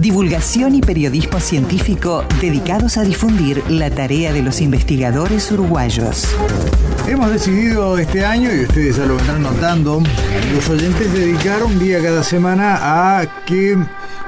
Divulgación y periodismo científico dedicados a difundir la tarea de los investigadores uruguayos. Hemos decidido este año, y ustedes ya lo vendrán notando, los oyentes dedicar un día cada semana a que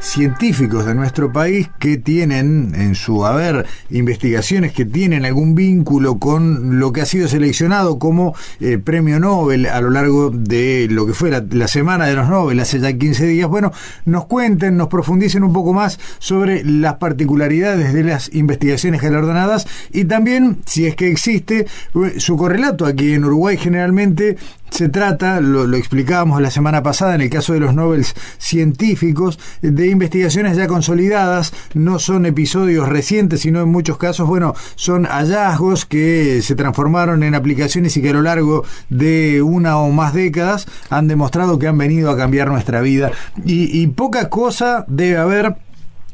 científicos de nuestro país que tienen en su haber investigaciones que tienen algún vínculo con lo que ha sido seleccionado como eh, premio Nobel a lo largo de lo que fue la, semana de los Nobel hace ya 15 días, bueno, nos cuenten, nos profundicen un poco más sobre las particularidades de las investigaciones galardonadas y también, si es que existe, eh, su aquí en Uruguay generalmente se trata, lo, explicábamos la semana pasada en el caso de los Nobel científicos, de investigaciones ya consolidadas, no son episodios recientes, sino en muchos casos, bueno, son hallazgos que se transformaron en aplicaciones y que a lo largo de una o más décadas han demostrado que han venido a cambiar nuestra vida. Y poca cosa debe haber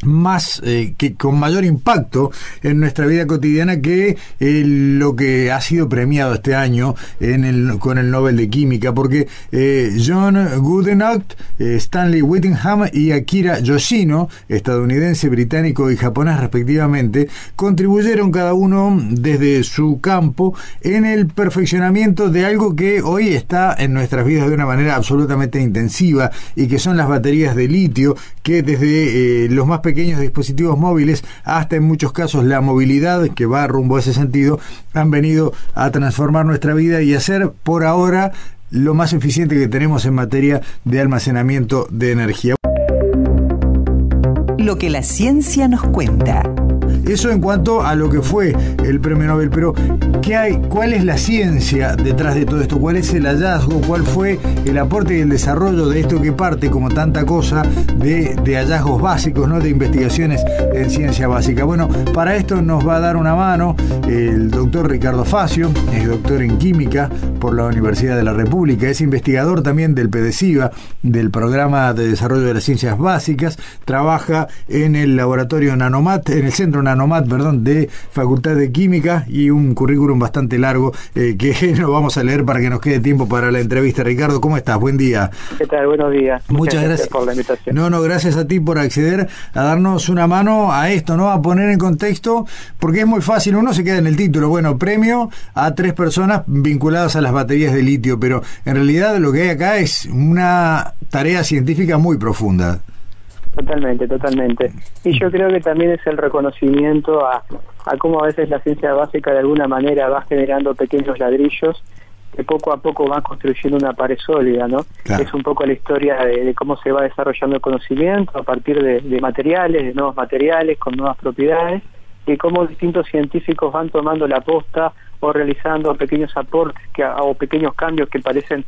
más eh, que con mayor impacto en nuestra vida cotidiana que eh, lo que ha sido premiado este año con el Nobel de Química porque eh, John Goodenough, Stanley Whittingham y Akira Yoshino estadounidense, británico y japonés respectivamente contribuyeron cada uno desde su campo en el perfeccionamiento de algo que hoy está en nuestras vidas de una manera absolutamente intensiva y que son las baterías de litio que desde los más pequeños dispositivos móviles hasta en muchos casos la movilidad que va rumbo a ese sentido han venido a transformar nuestra vida y a ser por ahora lo más eficiente que tenemos en materia de almacenamiento de energía. Lo que la ciencia nos cuenta. Eso en cuanto a lo que fue el premio Nobel, pero ¿qué hay? ¿Cuál es la ciencia detrás de todo esto? ¿Cuál es el hallazgo? ¿Cuál fue el aporte y el desarrollo de esto que parte, como tanta cosa, de, hallazgos básicos, ¿no? de investigaciones en ciencia básica? Bueno, para esto nos va a dar una mano el doctor Ricardo Facio, es doctor en química por la Universidad de la República, es investigador también del PDCIVA, del Programa de Desarrollo de las Ciencias Básicas, trabaja en el laboratorio Nanomat, en el Centro Nanomat Nomad, perdón, de Facultad de Química y un currículum bastante largo eh, que lo vamos a leer para que nos quede tiempo para la entrevista. Ricardo, ¿cómo estás? Buen día. ¿Qué tal? Buenos días. Muchas, gracias, por la invitación. No, no, gracias a ti por acceder a darnos una mano a esto, ¿no? A poner en contexto, porque es muy fácil, uno se queda en el título, bueno, premio a tres personas vinculadas a las baterías de litio, pero en realidad lo que hay acá es una tarea científica muy profunda. Totalmente, totalmente. Y yo creo que también es el reconocimiento a, a cómo a veces la ciencia básica de alguna manera va generando pequeños ladrillos que poco a poco van construyendo una pared sólida, ¿no? Es un poco la historia de, cómo se va desarrollando el conocimiento a partir de, de, materiales, de nuevos materiales, con nuevas propiedades, y cómo distintos científicos van tomando la posta o realizando pequeños aportes que, o pequeños cambios que parecen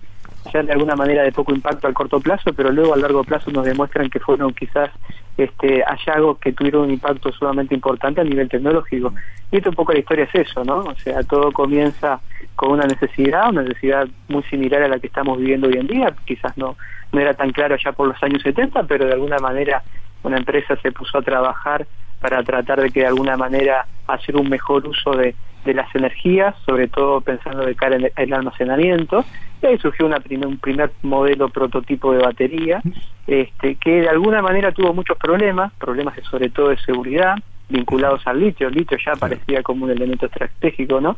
ya de alguna manera de poco impacto al corto plazo, pero luego a largo plazo nos demuestran que fueron quizás este, hallazgos que tuvieron un impacto sumamente importante a nivel tecnológico. Y esto un poco la historia es eso, ¿no? O sea, todo comienza con una necesidad, una necesidad muy similar a la que estamos viviendo hoy en día, quizás no, no era tan claro ya por los años 70, pero de alguna manera una empresa se puso a trabajar para tratar de que de alguna manera hacer un mejor uso de, de las energías, sobre todo pensando de cara en el almacenamiento, y ahí surgió una un primer modelo prototipo de batería, este, que de alguna manera tuvo muchos problemas, problemas sobre todo de seguridad, vinculados al litio, el litio ya aparecía como un elemento estratégico, ¿no?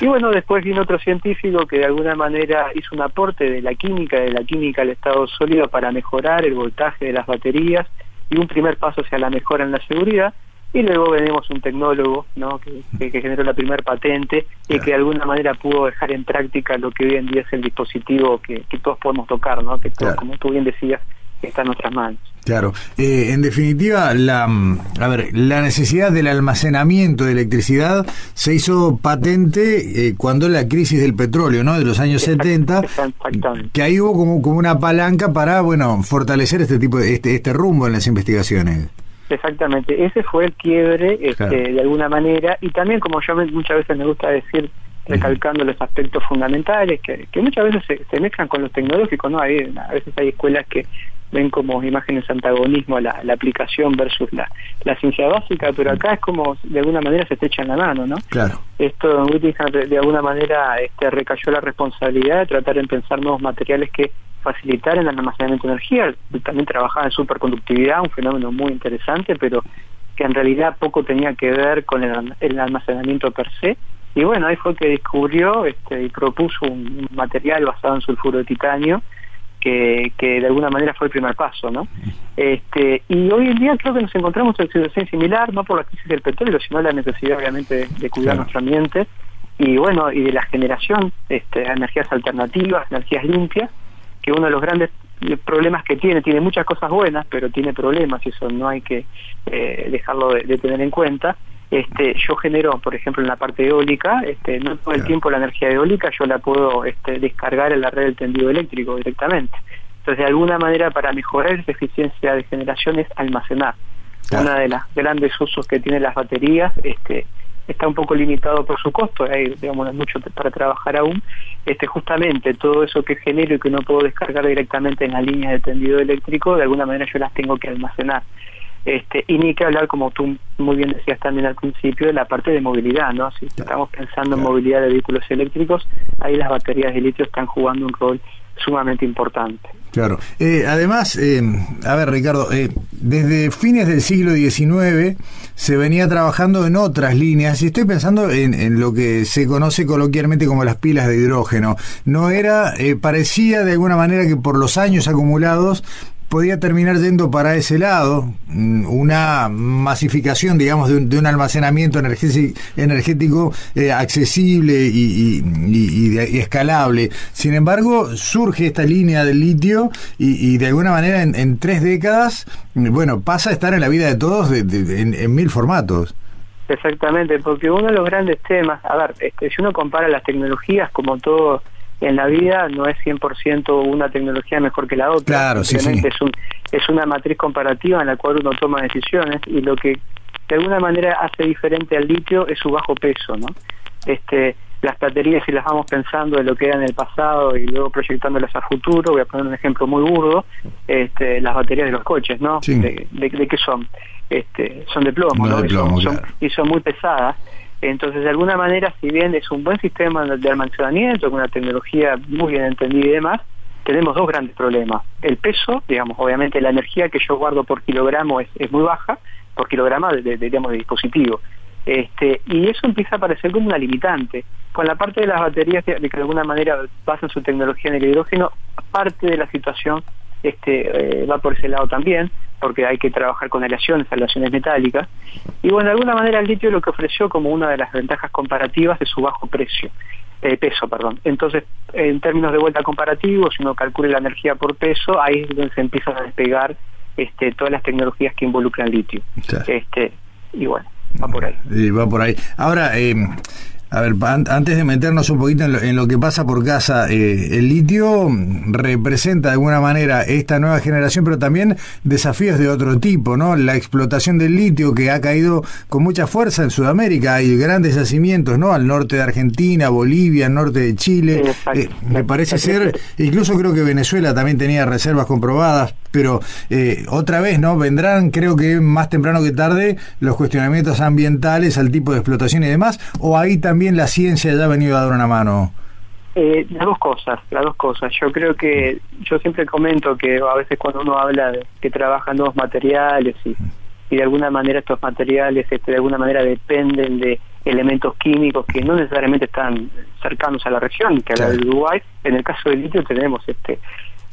Y bueno, después vino otro científico que de alguna manera hizo un aporte de la química, de la química al estado sólido para mejorar el voltaje de las baterías y un primer paso hacia la mejora en la seguridad, y luego venimos un tecnólogo ¿no? que, que, generó la primera patente y que de alguna manera pudo dejar en práctica lo que hoy en día es el dispositivo que, todos podemos tocar, ¿no? que como tú bien decías, está en nuestras manos. Claro, eh, en definitiva, la, mm, a ver, la necesidad del almacenamiento de electricidad se hizo patente eh, cuando la crisis del petróleo, ¿no? De los años 70, que ahí hubo como, como una palanca para, bueno, fortalecer este tipo de este, este rumbo en las investigaciones. Exactamente, ese fue el quiebre este, de alguna manera y también como yo muchas veces me gusta decir, recalcando los aspectos fundamentales que, que muchas veces se, mezclan con los tecnológicos, ¿no? Hay, a veces hay escuelas que ven como imágenes antagonismo la, la aplicación versus la, la ciencia básica, pero acá es como de alguna manera se estrechan la mano, ¿no? Claro. Esto de, de alguna manera este, recayó la responsabilidad de tratar de pensar nuevos materiales que facilitar el almacenamiento de energía. También trabajaba en superconductividad, un fenómeno muy interesante, pero que en realidad poco tenía que ver con el, almacenamiento per se. Y bueno, ahí fue que descubrió este, y propuso un, material basado en sulfuro de titanio, que, que, de alguna manera fue el primer paso, ¿no? Este, y hoy en día creo que nos encontramos en una situación similar, no por la crisis del petróleo, sino la necesidad obviamente de, cuidar nuestro ambiente y bueno, y de la generación este, de energías alternativas, energías limpias, que uno de los grandes problemas que tiene, tiene muchas cosas buenas, pero tiene problemas y eso no hay que eh, dejarlo de, tener en cuenta. Este, yo genero, por ejemplo, en la parte eólica, este, no todo el tiempo la energía eólica yo la puedo este, descargar en la red del tendido eléctrico directamente. Entonces, de alguna manera, para mejorar esa eficiencia de generación es almacenar. Una de las grandes usos que tienen las baterías este, está un poco limitado por su costo, hay digamos, mucho para trabajar aún, este, justamente todo eso que genero y que no puedo descargar directamente en la línea de tendido eléctrico, de alguna manera yo las tengo que almacenar. Este, y ni que hablar, como tú muy bien decías también al principio, de la parte de movilidad, ¿no? Si estamos pensando en movilidad de vehículos eléctricos, ahí las baterías de litio están jugando un rol sumamente importante. Claro. Eh, además, eh, a ver, Ricardo, eh, desde fines del siglo XIX se venía trabajando en otras líneas y estoy pensando en, en lo que se conoce coloquialmente como las pilas de hidrógeno. No era, parecía de alguna manera que por los años acumulados podía terminar yendo para ese lado, mm, una masificación, digamos, de un, almacenamiento energético eh, accesible y, escalable. Sin embargo, surge esta línea del litio y, de alguna manera en, tres décadas, bueno, pasa a estar en la vida de todos en, mil formatos. Exactamente, porque uno de los grandes temas, a ver, este, si uno compara las tecnologías como todo en la vida no es 100% una tecnología mejor que la otra. Claro, sí, sí. Es, un, es una matriz comparativa en la cual uno toma decisiones y lo que de alguna manera hace diferente al litio es su bajo peso, ¿no? Este, las baterías, si las vamos pensando de lo que era en el pasado y luego proyectándolas a futuro, voy a poner un ejemplo muy burdo, este, las baterías de los coches, ¿no? De, de, qué son? Este, son de plomo, ¿no? y son muy pesadas entonces, de alguna manera, si bien es un buen sistema de almacenamiento, con una tecnología muy bien entendida y demás, tenemos dos grandes problemas. El peso, digamos, obviamente la energía que yo guardo por kilogramo es, es muy baja, por kilogramo de, digamos, de dispositivo. Este, y eso empieza a aparecer como una limitante. Con la parte de las baterías, que de alguna manera basan su tecnología en el hidrógeno, parte de la situación este, eh, va por ese lado también, porque hay que trabajar con aleaciones, aleaciones metálicas. Y bueno, de alguna manera el litio lo que ofreció como una de las ventajas comparativas es su bajo precio, eh, peso, perdón. Entonces, en términos de vuelta comparativos, si uno calcula la energía por peso, ahí es donde se empiezan a despegar este, todas las tecnologías que involucran litio. Este, y bueno, va por ahí. Y va por ahí. Ahora, eh, a ver, antes de meternos un poquito en lo, que pasa por casa, eh, el litio representa de alguna manera esta nueva generación, pero también desafíos de otro tipo, ¿no? La explotación del litio que ha caído con mucha fuerza en Sudamérica, hay grandes yacimientos, ¿no? Al norte de Argentina, Bolivia, al norte de Chile. Eh, me parece ser, incluso creo que Venezuela también tenía reservas comprobadas, pero eh, otra vez, ¿no? Vendrán, creo que más temprano que tarde, los cuestionamientos ambientales al tipo de explotación y demás, o ahí también también la ciencia ya ha venido a dar una mano? Eh, las dos cosas, las dos cosas. Yo creo que, yo siempre comento que a veces cuando uno habla de que trabajan nuevos materiales y, y de alguna manera estos materiales este, de alguna manera dependen de elementos químicos que no necesariamente están cercanos a la región, que a la de Uruguay. En el caso del litio tenemos este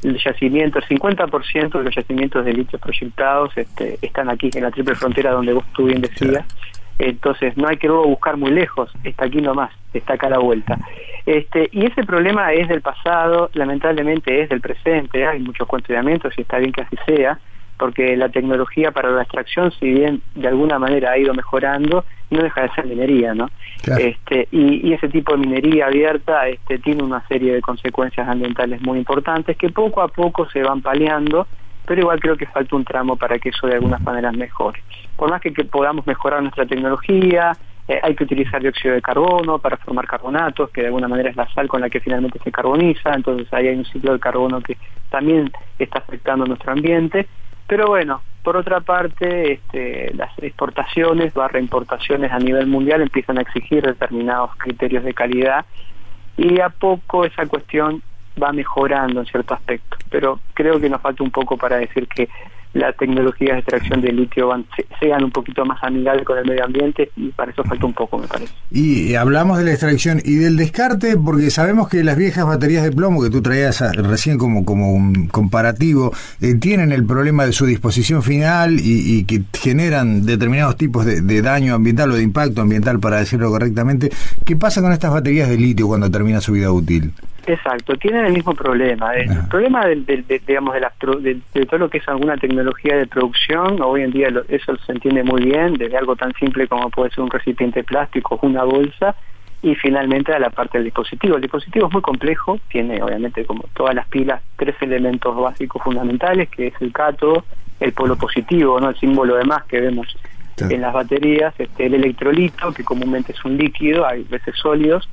el yacimiento, el 50% de los yacimientos de litio proyectados este, están aquí en la triple frontera donde vos tú bien decías. Entonces no hay que luego buscar muy lejos, está aquí nomás, está acá a la vuelta. Este, y ese problema es del pasado, lamentablemente es del presente, hay muchos cuestionamientos y está bien que así sea, porque la tecnología para la extracción, si bien de alguna manera ha ido mejorando, no deja de ser minería, ¿no? Este, y, y, ese tipo de minería abierta este, tiene una serie de consecuencias ambientales muy importantes que poco a poco se van paliando pero igual creo que falta un tramo para que eso de algunas maneras mejore. Por más que, podamos mejorar nuestra tecnología, eh, hay que utilizar dióxido de carbono para formar carbonatos, que de alguna manera es la sal con la que finalmente se carboniza, entonces ahí hay un ciclo de carbono que también está afectando nuestro ambiente. Pero bueno, por otra parte, este, las exportaciones barra importaciones a nivel mundial empiezan a exigir determinados criterios de calidad y a poco esa cuestión va mejorando en cierto aspecto, pero creo que nos falta un poco para decir que las tecnologías de extracción de litio van, sean un poquito más amigables con el medio ambiente y para eso falta un poco, me parece. Y hablamos de la extracción y del descarte porque sabemos que las viejas baterías de plomo que tú traías recién como, como un comparativo eh, tienen el problema de su disposición final y, que generan determinados tipos de, de, daño ambiental o de impacto ambiental, para decirlo correctamente. ¿Qué pasa con estas baterías de litio cuando termina su vida útil? Exacto, tienen el mismo problema. El problema del, digamos, de, de, todo lo que es alguna tecnología de producción, hoy en día eso se entiende muy bien, desde algo tan simple como puede ser un recipiente plástico, una bolsa, y finalmente a la parte del dispositivo. El dispositivo es muy complejo, tiene obviamente como todas las pilas tres elementos básicos fundamentales, que es el cátodo, el polo positivo, no el símbolo de más que vemos en las baterías, este, el electrolito, que comúnmente es un líquido, hay veces sólidos,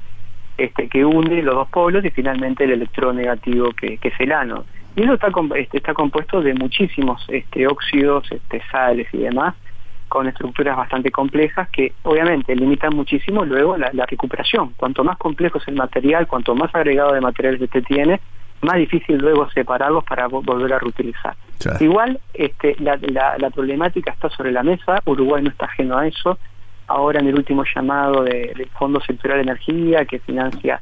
este, que une los dos polos y finalmente el electrón negativo que, es el ano. Y eso está, este, está compuesto de muchísimos este, óxidos, este, sales y demás, con estructuras bastante complejas que obviamente limitan muchísimo luego la, recuperación. Cuanto más complejo es el material, cuanto más agregado de materiales este tiene, más difícil luego separarlos para volver a reutilizar. Igual este, la, la problemática está sobre la mesa, Uruguay no está ajeno a eso, ahora en el último llamado del Fondo Sectorial de Energía que financia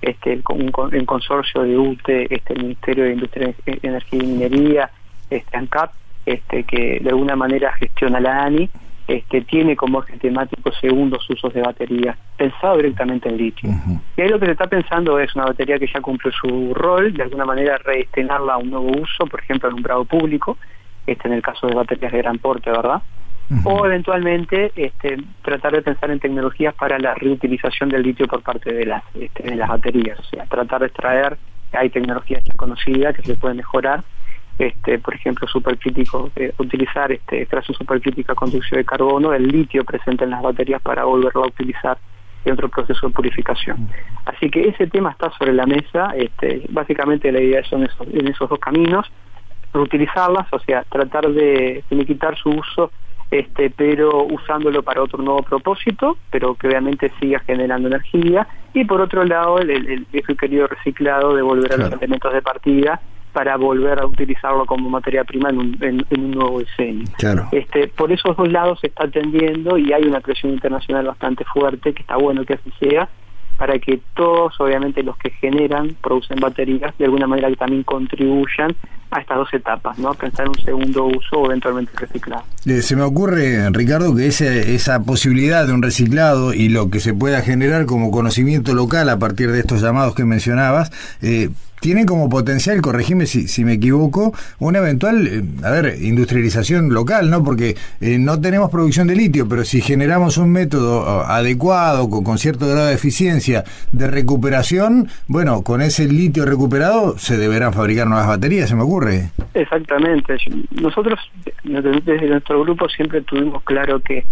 este el, un, consorcio de UTE, este el Ministerio de Industria, Energía y Minería, este ANCAP, este que de alguna manera gestiona la ANI, este tiene como eje temático segundos usos de baterías, pensado directamente en litio. Y ahí lo que se está pensando es una batería que ya cumple su rol, de alguna manera redestinarla a un nuevo uso, por ejemplo, en un bravo público, este en el caso de baterías de gran porte, ¿verdad? O eventualmente este, tratar de pensar en tecnologías para la reutilización del litio por parte de las, este, de las baterías, o sea, tratar de extraer, hay tecnologías ya conocidas que se pueden mejorar, este, por ejemplo, supercrítico, eh, utilizar este, extracción supercrítica con dióxido de carbono, el litio presente en las baterías para volverlo a utilizar en otro proceso de purificación. Así que ese tema está sobre la mesa, este, básicamente la idea son esos, en esos dos caminos, reutilizarlas, o sea, tratar de, de quitar su uso este, pero usándolo para otro nuevo propósito, pero que obviamente siga generando energía, y por otro lado el, el viejo y querido reciclado de volver a los elementos de partida para volver a utilizarlo como materia prima en un, en, un nuevo diseño. Este, por esos dos lados se está atendiendo y hay una presión internacional bastante fuerte, que está bueno que así sea, para que todos, obviamente los que generan, producen baterías, de alguna manera que también contribuyan a estas dos etapas, ¿no? Pensar en un segundo uso o eventualmente reciclado. Eh, se me ocurre, Ricardo, que ese, esa posibilidad de un reciclado y lo que se pueda generar como conocimiento local a partir de estos llamados que mencionabas, eh, tienen como potencial, corregime si, si me equivoco, una eventual, eh, a ver, industrialización local, ¿no? Porque eh, no tenemos producción de litio, pero si generamos un método uh, adecuado, con, cierto grado de eficiencia de recuperación, bueno, con ese litio recuperado se deberán fabricar nuevas baterías, se me ocurre. Exactamente. Nosotros desde nuestro grupo siempre tuvimos claro que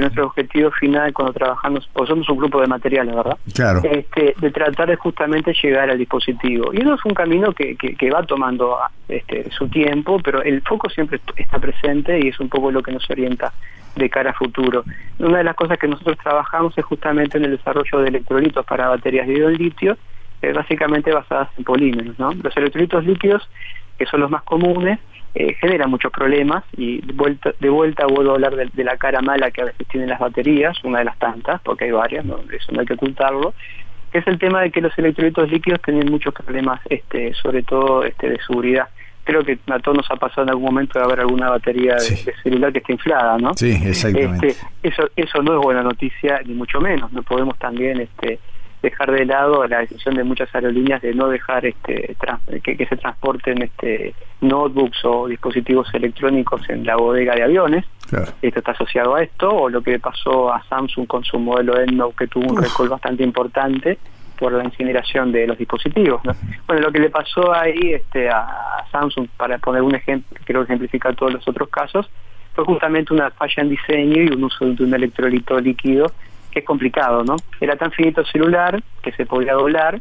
nuestro objetivo final cuando trabajamos, o somos un grupo de materiales, ¿verdad? Claro. Este, de tratar de justamente llegar al dispositivo. Y eso es un camino que, que, va tomando este, su tiempo, pero el foco siempre está presente y es un poco lo que nos orienta de cara a futuro. Una de las cosas que nosotros trabajamos es justamente en el desarrollo de electrolitos para baterías de iodo litio, eh, básicamente basadas en polímeros. ¿no? Los electrolitos líquidos, que son los más comunes, eh, genera muchos problemas y de vuelta, de vuelta vuelvo a hablar de, la cara mala que a veces tienen las baterías, una de las tantas, porque hay varias, ¿no? eso no hay que ocultarlo, que es el tema de que los electrolitos líquidos tienen muchos problemas, este, sobre todo este, de seguridad. Creo que a todos nos ha pasado en algún momento de haber alguna batería de, celular que esté inflada, ¿no? Sí, exactamente. Este, eso, eso no es buena noticia, ni mucho menos. No podemos también este, dejar de lado la decisión de muchas aerolíneas de no dejar este que, se transporten este notebooks o dispositivos electrónicos en la bodega de aviones. Esto está asociado a esto, o lo que pasó a Samsung con su modelo EndNote que tuvo un récord bastante importante por la incineración de los dispositivos. Bueno, lo que le pasó ahí este, a Samsung, para poner un ejemplo, quiero ejemplificar todos los otros casos, fue justamente una falla en diseño y un uso de un electrolito líquido que es complicado, ¿no? Era tan finito el celular que se podía doblar,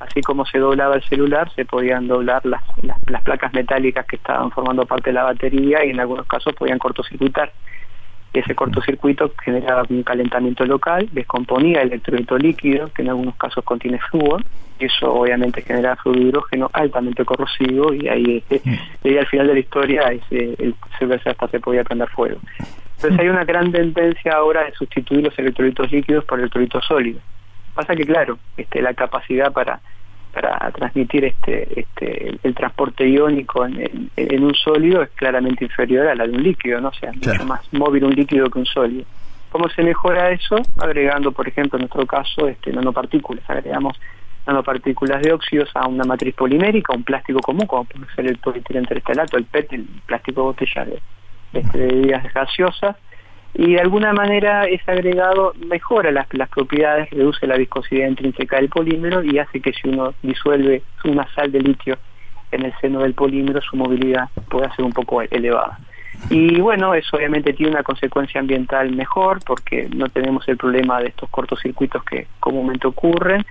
así como se doblaba el celular, se podían doblar las, las placas metálicas que estaban formando parte de la batería y en algunos casos podían cortocircuitar ese cortocircuito generaba un calentamiento local, descomponía el electrolito líquido, que en algunos casos contiene flúor, y eso obviamente genera fluido hidrógeno altamente corrosivo, y ahí, eh, mm. al final de la historia ese, el celular hasta se podía prender fuego. Entonces hay una gran tendencia ahora de sustituir los electrolitos líquidos por electrolitos sólidos. Pasa que, claro, este, la capacidad para para transmitir este, este el, transporte iónico en, en, un sólido es claramente inferior a la de un líquido, ¿no? O sea, mucho más móvil un líquido que un sólido. ¿Cómo se mejora eso? Agregando, por ejemplo, en nuestro caso, este, nanopartículas. Agregamos nanopartículas de óxidos a una matriz polimérica, un plástico común, como puede ser el polietileno terestalato, el PET, el plástico botella de, este, de bebidas gaseosas, y de alguna manera ese agregado mejora las, las propiedades, reduce la viscosidad intrínseca del polímero y hace que si uno disuelve una sal de litio en el seno del polímero, su movilidad pueda ser un poco elevada. Y bueno, eso obviamente tiene una consecuencia ambiental mejor porque no tenemos el problema de estos cortocircuitos que comúnmente ocurren.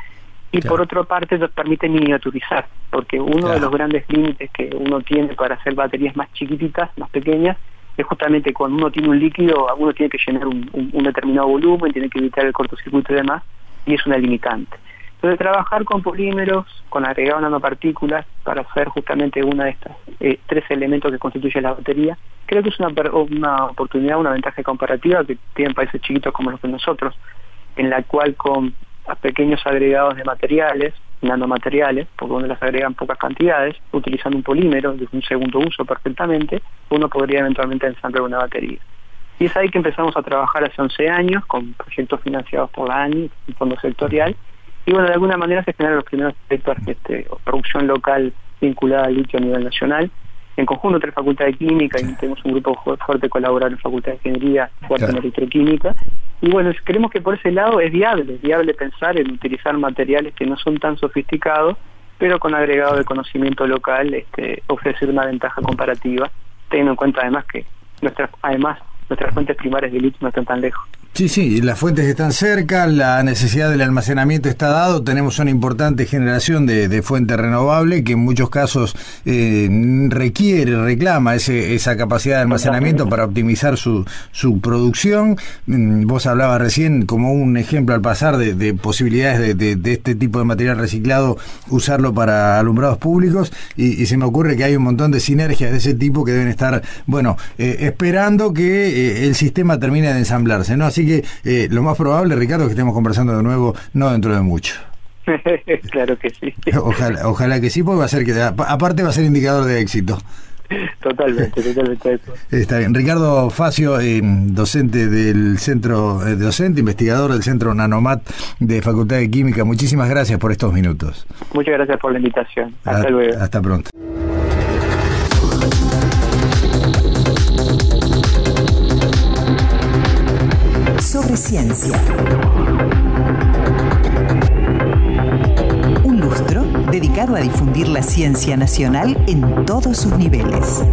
Y por otra parte nos permite miniaturizar, porque uno de los grandes límites que uno tiene para hacer baterías más chiquititas, más pequeñas, es justamente cuando uno tiene un líquido, uno tiene que llenar un, determinado volumen, tiene que evitar el cortocircuito y demás, y es una limitante. Entonces, trabajar con polímeros, con agregado nanopartículas, para hacer justamente una de estas eh, tres elementos que constituye la batería, creo que es una, una oportunidad, una ventaja comparativa que tienen países chiquitos como los de nosotros, en la cual con pequeños agregados de materiales, nanomateriales, porque uno las agregan pocas cantidades, utilizando un polímero de un segundo uso perfectamente, uno podría eventualmente ensamblar una batería. Y es ahí que empezamos a trabajar hace 11 años con proyectos financiados por la ANI, un fondo sectorial, y bueno, de alguna manera se generan los primeros proyectos de este, producción local vinculada al litio a nivel nacional, en conjunto entre Facultad de Química y tenemos un grupo fuerte colaborar en Facultad de Ingeniería, fuerte en electroquímica. Y bueno, creemos que por ese lado es viable, es viable pensar en utilizar materiales que no son tan sofisticados, pero con agregado de conocimiento local, este, ofrecer una ventaja comparativa, teniendo en cuenta además que nuestras, además nuestras fuentes primarias de litio no están tan lejos. Sí, sí, las fuentes están cerca, la necesidad del almacenamiento está dado, tenemos una importante generación de, de fuente renovable que en muchos casos eh, requiere, reclama ese, esa capacidad de almacenamiento para optimizar su, su producción. Mm, vos hablabas recién como un ejemplo al pasar de, posibilidades de, de, este tipo de material reciclado, usarlo para alumbrados públicos y, se me ocurre que hay un montón de sinergias de ese tipo que deben estar, bueno, eh, esperando que eh, el sistema termine de ensamblarse, ¿no? Así que eh, lo más probable, Ricardo, es que estemos conversando de nuevo, no dentro de mucho. claro que sí. Ojalá, ojalá que sí, porque va a ser que, aparte va a ser indicador de éxito. Totalmente, totalmente. Está bien. Ricardo Facio, eh, docente del centro, eh, docente, investigador del centro Nanomat de Facultad de Química. Muchísimas gracias por estos minutos. Muchas gracias por la invitación. Hasta luego. Hasta pronto. Sobre ciencia. Un lustro dedicado a difundir la ciencia nacional en todos sus niveles.